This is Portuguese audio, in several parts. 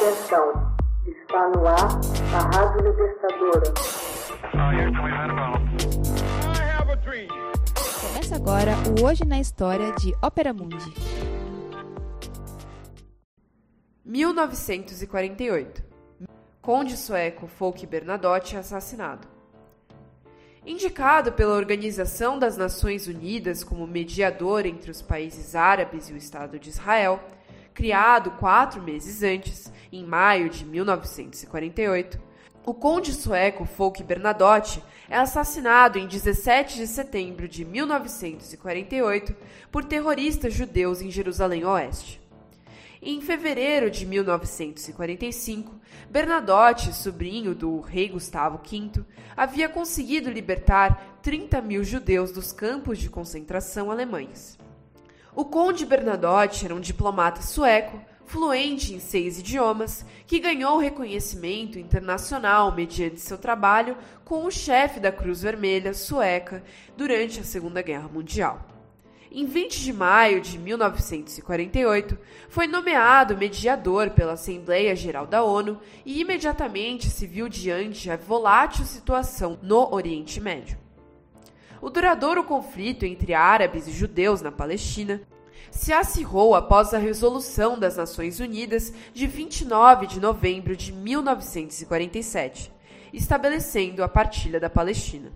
Atenção, está no ar a Rádio Libertadora. Começa agora o Hoje na História de Ópera Mundi. 1948. Conde sueco Folke Bernadotte é assassinado. Indicado pela Organização das Nações Unidas como mediador entre os países árabes e o Estado de Israel, criado quatro meses antes, em maio de 1948, o conde sueco Folke Bernadotte é assassinado em 17 de setembro de 1948 por terroristas judeus em Jerusalém Oeste. Em fevereiro de 1945, Bernadotte, sobrinho do rei Gustavo V, havia conseguido libertar 30 mil judeus dos campos de concentração alemães. O conde Bernadotte era um diplomata sueco, fluente em seis idiomas, que ganhou reconhecimento internacional mediante seu trabalho com o chefe da Cruz Vermelha sueca durante a Segunda Guerra Mundial. Em 20 de maio de 1948, foi nomeado mediador pela Assembleia Geral da ONU e imediatamente se viu diante a volátil situação no Oriente Médio. O duradouro conflito entre árabes e judeus na Palestina se acirrou após a Resolução das Nações Unidas de 29 de novembro de 1947, estabelecendo a partilha da Palestina.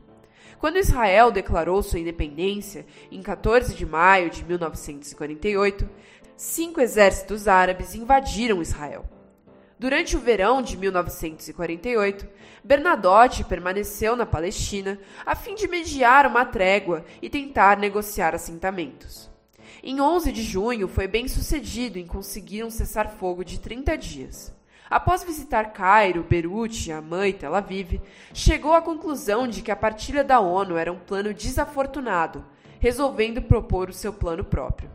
Quando Israel declarou sua independência, em 14 de maio de 1948, cinco exércitos árabes invadiram Israel. Durante o verão de 1948, Bernadotte permaneceu na Palestina a fim de mediar uma trégua e tentar negociar assentamentos. Em 11 de junho, foi bem sucedido em conseguir um cessar-fogo de 30 dias. Após visitar Cairo, Beirute, Amã e Tel Aviv, chegou à conclusão de que a partilha da ONU era um plano desafortunado, resolvendo propor o seu plano próprio.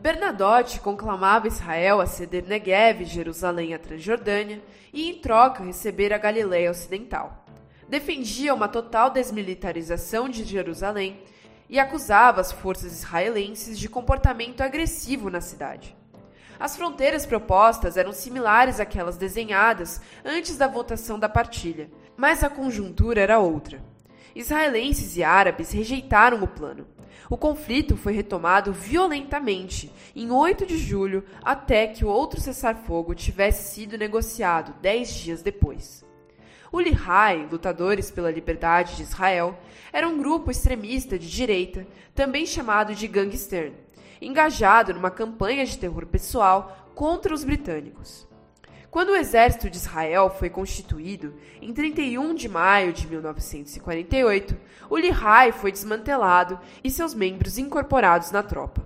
Bernadotte conclamava Israel a ceder Negev Jerusalém à Transjordânia e, em troca, receber a Galiléia Ocidental. Defendia uma total desmilitarização de Jerusalém e acusava as forças israelenses de comportamento agressivo na cidade. As fronteiras propostas eram similares àquelas desenhadas antes da votação da partilha, mas a conjuntura era outra. Israelenses e árabes rejeitaram o plano. O conflito foi retomado violentamente em 8 de julho até que o outro cessar-fogo tivesse sido negociado dez dias depois. O Lihai, lutadores pela liberdade de Israel, era um grupo extremista de direita, também chamado de gangster, engajado numa campanha de terror pessoal contra os britânicos. Quando o exército de Israel foi constituído, em 31 de maio de 1948, o Lihai foi desmantelado e seus membros incorporados na tropa.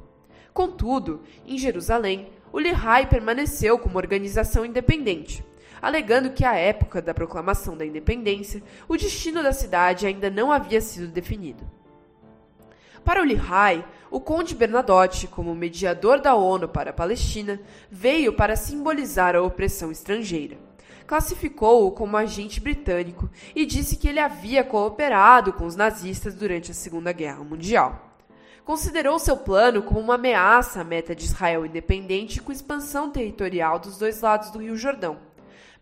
Contudo, em Jerusalém, o Lihai permaneceu como organização independente, alegando que à época da proclamação da independência, o destino da cidade ainda não havia sido definido. Para o Lihai, o conde Bernadotte, como mediador da ONU para a Palestina, veio para simbolizar a opressão estrangeira. Classificou-o como agente britânico e disse que ele havia cooperado com os nazistas durante a Segunda Guerra Mundial. Considerou seu plano como uma ameaça à meta de Israel independente com expansão territorial dos dois lados do Rio Jordão.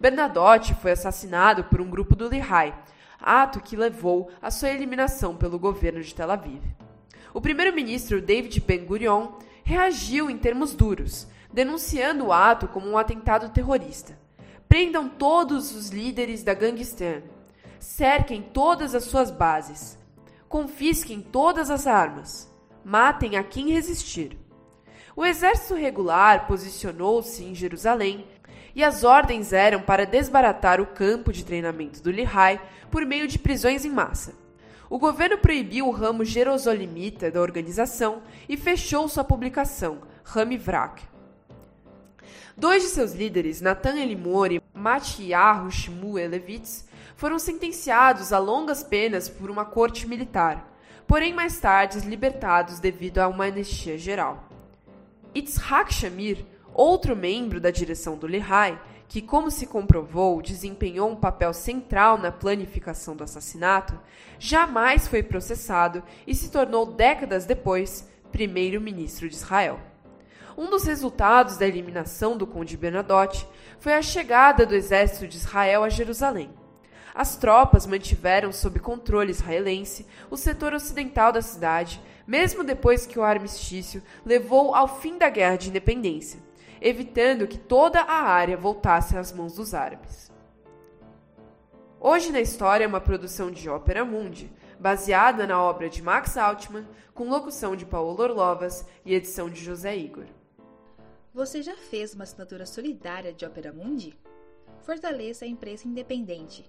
Bernadotte foi assassinado por um grupo do Lihai, ato que levou à sua eliminação pelo governo de Tel Aviv. O primeiro-ministro David Ben-Gurion reagiu em termos duros, denunciando o ato como um atentado terrorista. Prendam todos os líderes da gangster. Cerquem todas as suas bases. Confisquem todas as armas. Matem a quem resistir. O exército regular posicionou-se em Jerusalém e as ordens eram para desbaratar o campo de treinamento do Lihai por meio de prisões em massa. O governo proibiu o ramo jerosolimita da organização e fechou sua publicação, Ramivrak. Dois de seus líderes, Natan Elimor e Matyahu Shmuelevitz, foram sentenciados a longas penas por uma corte militar, porém mais tarde libertados devido a uma anistia geral. Itzhak Shamir, outro membro da direção do Lehigh, que, como se comprovou, desempenhou um papel central na planificação do assassinato, jamais foi processado e se tornou décadas depois primeiro-ministro de Israel. Um dos resultados da eliminação do Conde Bernadotte foi a chegada do exército de Israel a Jerusalém. As tropas mantiveram sob controle israelense o setor ocidental da cidade, mesmo depois que o armistício levou ao fim da Guerra de Independência, evitando que toda a área voltasse às mãos dos árabes. Hoje na História é uma produção de Ópera Mundi, baseada na obra de Max Altman, com locução de Paulo Orlovas e edição de José Igor. Você já fez uma assinatura solidária de Opera Mundi? Fortaleça a imprensa independente.